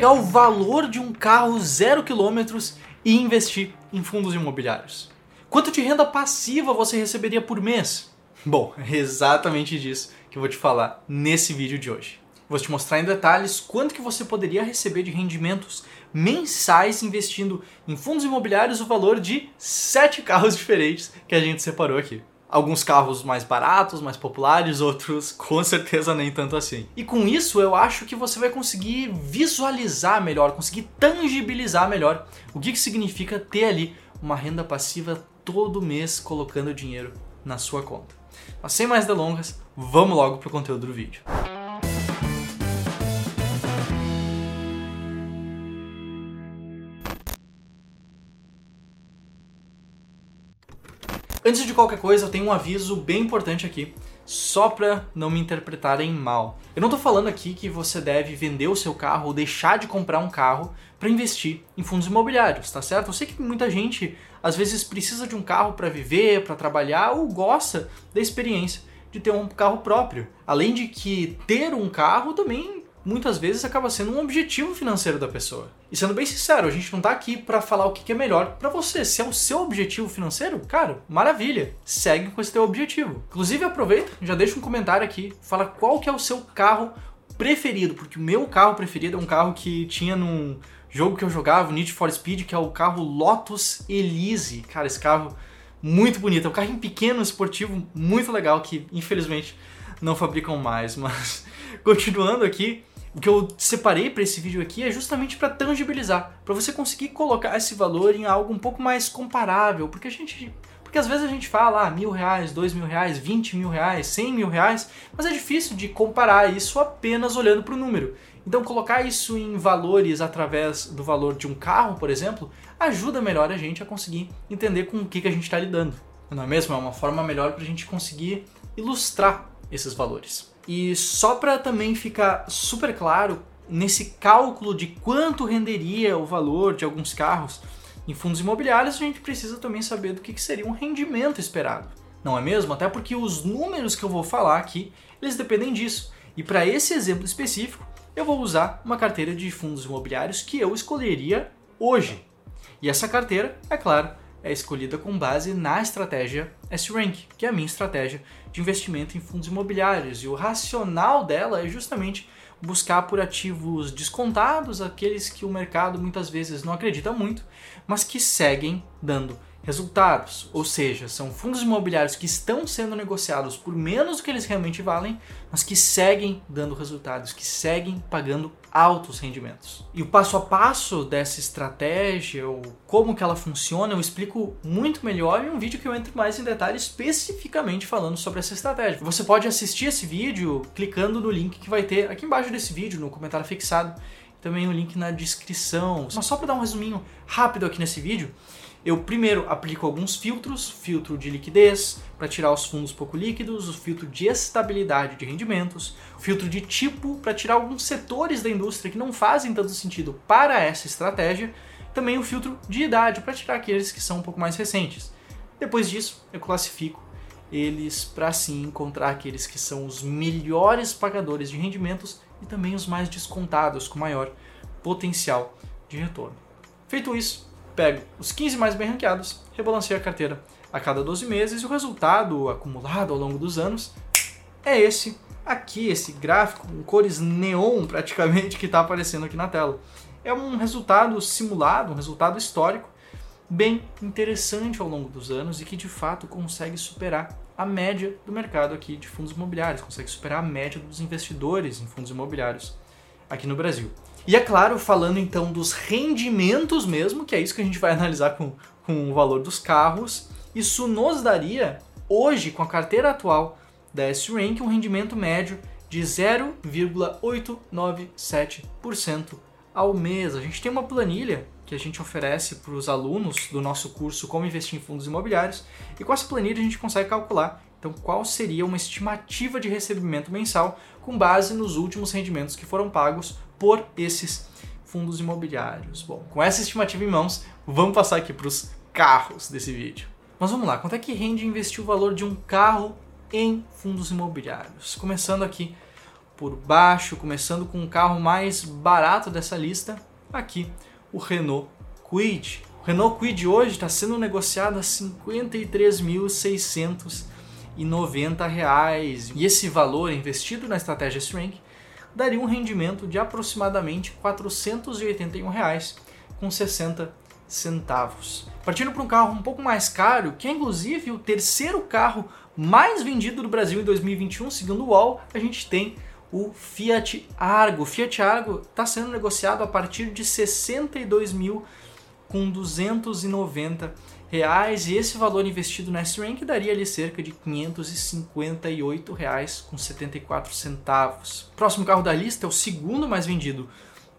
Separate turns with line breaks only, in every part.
pegar o valor de um carro zero quilômetros e investir em fundos imobiliários. Quanto de renda passiva você receberia por mês? Bom, é exatamente disso que eu vou te falar nesse vídeo de hoje. Vou te mostrar em detalhes quanto que você poderia receber de rendimentos mensais investindo em fundos imobiliários o valor de sete carros diferentes que a gente separou aqui. Alguns carros mais baratos, mais populares, outros com certeza nem tanto assim. E com isso eu acho que você vai conseguir visualizar melhor, conseguir tangibilizar melhor o que, que significa ter ali uma renda passiva todo mês colocando dinheiro na sua conta. Mas sem mais delongas, vamos logo para o conteúdo do vídeo. Qualquer coisa, eu tenho um aviso bem importante aqui, só para não me interpretarem mal. Eu não estou falando aqui que você deve vender o seu carro ou deixar de comprar um carro para investir em fundos imobiliários, tá certo? Eu sei que muita gente às vezes precisa de um carro para viver, para trabalhar ou gosta da experiência de ter um carro próprio. Além de que ter um carro também muitas vezes acaba sendo um objetivo financeiro da pessoa. E sendo bem sincero, a gente não tá aqui para falar o que é melhor para você. Se é o seu objetivo financeiro, cara, maravilha. Segue com esse teu objetivo. Inclusive aproveita, já deixa um comentário aqui, fala qual que é o seu carro preferido, porque o meu carro preferido é um carro que tinha num jogo que eu jogava, o Need for Speed, que é o carro Lotus Elise. Cara, esse carro muito bonito, é um carrinho pequeno, esportivo, muito legal que infelizmente não fabricam mais, mas continuando aqui, o que eu separei para esse vídeo aqui é justamente para tangibilizar, para você conseguir colocar esse valor em algo um pouco mais comparável, porque a gente porque às vezes a gente fala ah, mil reais, dois mil reais, vinte mil reais, cem mil reais, mas é difícil de comparar isso apenas olhando para o número. Então colocar isso em valores através do valor de um carro, por exemplo, ajuda melhor a gente a conseguir entender com o que, que a gente está lidando. Não é mesmo? É uma forma melhor para a gente conseguir ilustrar esses valores. E só para também ficar super claro, nesse cálculo de quanto renderia o valor de alguns carros em fundos imobiliários, a gente precisa também saber do que seria um rendimento esperado. Não é mesmo? Até porque os números que eu vou falar aqui, eles dependem disso. E para esse exemplo específico, eu vou usar uma carteira de fundos imobiliários que eu escolheria hoje. E essa carteira, é claro, é escolhida com base na estratégia S-Rank, que é a minha estratégia de investimento em fundos imobiliários. E o racional dela é justamente buscar por ativos descontados, aqueles que o mercado muitas vezes não acredita muito, mas que seguem dando resultados, ou seja, são fundos imobiliários que estão sendo negociados por menos do que eles realmente valem, mas que seguem dando resultados, que seguem pagando altos rendimentos. E o passo a passo dessa estratégia, ou como que ela funciona, eu explico muito melhor em um vídeo que eu entro mais em detalhe especificamente falando sobre essa estratégia. Você pode assistir esse vídeo clicando no link que vai ter aqui embaixo desse vídeo, no comentário fixado, também o link na descrição. Mas só para dar um resuminho rápido aqui nesse vídeo, eu primeiro aplico alguns filtros, filtro de liquidez para tirar os fundos pouco líquidos, o filtro de estabilidade de rendimentos, filtro de tipo para tirar alguns setores da indústria que não fazem tanto sentido para essa estratégia, também o filtro de idade para tirar aqueles que são um pouco mais recentes. Depois disso, eu classifico eles para assim encontrar aqueles que são os melhores pagadores de rendimentos e também os mais descontados com maior potencial de retorno. Feito isso, pego os 15 mais bem ranqueados, rebalanceio a carteira a cada 12 meses e o resultado acumulado ao longo dos anos é esse aqui, esse gráfico com cores neon praticamente que está aparecendo aqui na tela. É um resultado simulado, um resultado histórico bem interessante ao longo dos anos e que de fato consegue superar a média do mercado aqui de fundos imobiliários, consegue superar a média dos investidores em fundos imobiliários aqui no Brasil. E é claro, falando então dos rendimentos mesmo, que é isso que a gente vai analisar com, com o valor dos carros, isso nos daria, hoje, com a carteira atual da S-Rank, um rendimento médio de 0,897% ao mês. A gente tem uma planilha que a gente oferece para os alunos do nosso curso Como Investir em Fundos Imobiliários, e com essa planilha a gente consegue calcular então qual seria uma estimativa de recebimento mensal com base nos últimos rendimentos que foram pagos por esses fundos imobiliários. Bom, com essa estimativa em mãos, vamos passar aqui para os carros desse vídeo. Mas vamos lá, quanto é que rende investir o valor de um carro em fundos imobiliários? Começando aqui por baixo, começando com o carro mais barato dessa lista, aqui o Renault Kwid. O Renault Kwid hoje está sendo negociado a R$ 53.690 e esse valor investido na estratégia S-Rank daria um rendimento de aproximadamente 481 reais com 60 centavos. Partindo para um carro um pouco mais caro, que é inclusive o terceiro carro mais vendido do Brasil em 2021, segundo o UOL, a gente tem o Fiat Argo. O Fiat Argo está sendo negociado a partir de 62 mil com 290 reais e esse valor investido na S-Rank daria ali cerca de 558 reais com 74 centavos. Próximo carro da lista é o segundo mais vendido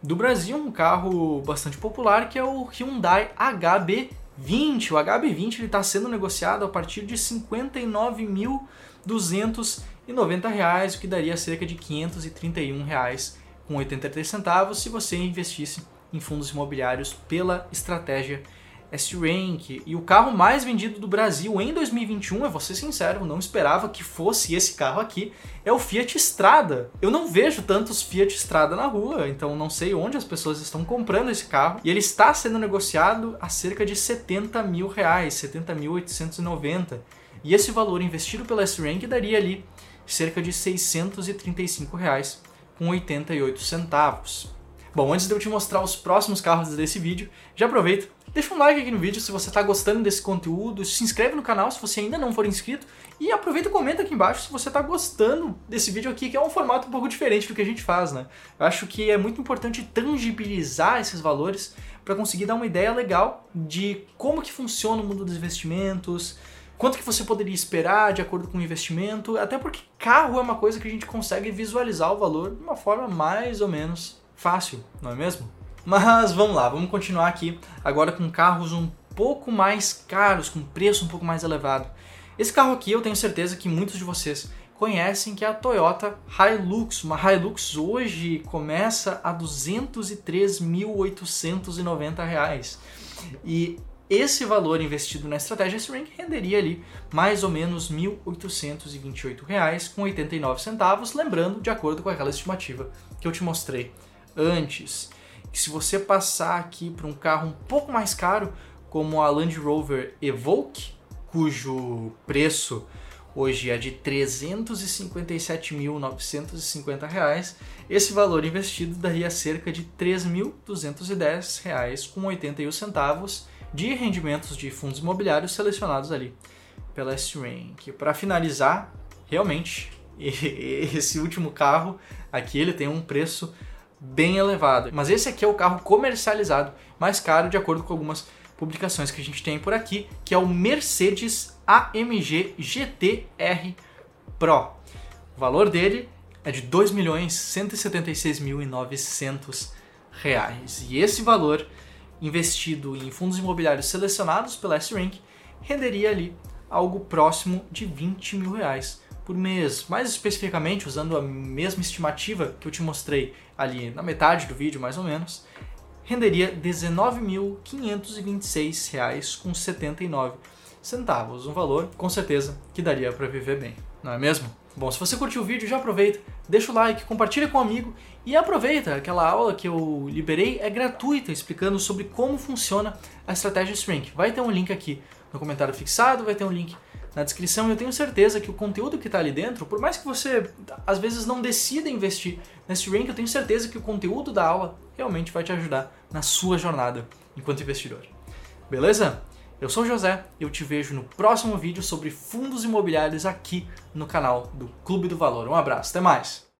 do Brasil, um carro bastante popular que é o Hyundai HB20. O HB20 está sendo negociado a partir de 59.290 reais, o que daria cerca de 531 reais com 83 centavos se você investisse em fundos imobiliários pela estratégia S-Rank. E o carro mais vendido do Brasil em 2021, eu vou ser sincero, não esperava que fosse esse carro aqui, é o Fiat Strada. Eu não vejo tantos Fiat Strada na rua, então não sei onde as pessoas estão comprando esse carro. E ele está sendo negociado a cerca de 70 mil reais, 70.890. E esse valor investido pela S-Rank daria ali cerca de 635 reais com 88 centavos. Bom, antes de eu te mostrar os próximos carros desse vídeo, já aproveito, deixa um like aqui no vídeo se você está gostando desse conteúdo, se inscreve no canal se você ainda não for inscrito e aproveita e comenta aqui embaixo se você está gostando desse vídeo aqui, que é um formato um pouco diferente do que a gente faz, né? Eu acho que é muito importante tangibilizar esses valores para conseguir dar uma ideia legal de como que funciona o mundo dos investimentos, quanto que você poderia esperar de acordo com o investimento, até porque carro é uma coisa que a gente consegue visualizar o valor de uma forma mais ou menos fácil, não é mesmo? Mas vamos lá, vamos continuar aqui agora com carros um pouco mais caros, com preço um pouco mais elevado. Esse carro aqui eu tenho certeza que muitos de vocês conhecem, que é a Toyota Hilux. Uma Hilux hoje começa a R$ 203.890. E esse valor investido na estratégia S-Rank renderia ali mais ou menos R$ 1.828,89, lembrando, de acordo com aquela estimativa que eu te mostrei antes. Que se você passar aqui para um carro um pouco mais caro, como a Land Rover Evoque, cujo preço hoje é de R$ 357.950, esse valor investido daria cerca de R$ 3.210,81 centavos de rendimentos de fundos imobiliários selecionados ali pela S-Rank. Para finalizar, realmente, esse último carro aqui ele tem um preço bem elevado. Mas esse aqui é o carro comercializado mais caro, de acordo com algumas publicações que a gente tem por aqui, que é o Mercedes AMG GTR Pro. O valor dele é de 2.176.900 reais. E esse valor investido em fundos imobiliários selecionados pela S-Rank renderia ali algo próximo de 20 mil reais por mês. Mais especificamente, usando a mesma estimativa que eu te mostrei ali na metade do vídeo, mais ou menos, renderia R$ 19.526,79 centavos, um valor com certeza que daria para viver bem, não é mesmo? Bom, se você curtiu o vídeo, já aproveita, deixa o like, compartilha com um amigo e aproveita, aquela aula que eu liberei é gratuita, explicando sobre como funciona a estratégia Shrink. Vai ter um link aqui no comentário fixado, vai ter um link na descrição. Eu tenho certeza que o conteúdo que está ali dentro, por mais que você às vezes não decida investir nesse rank, eu tenho certeza que o conteúdo da aula realmente vai te ajudar na sua jornada enquanto investidor. Beleza? Eu sou o José eu te vejo no próximo vídeo sobre fundos imobiliários aqui no canal do Clube do Valor. Um abraço, até mais!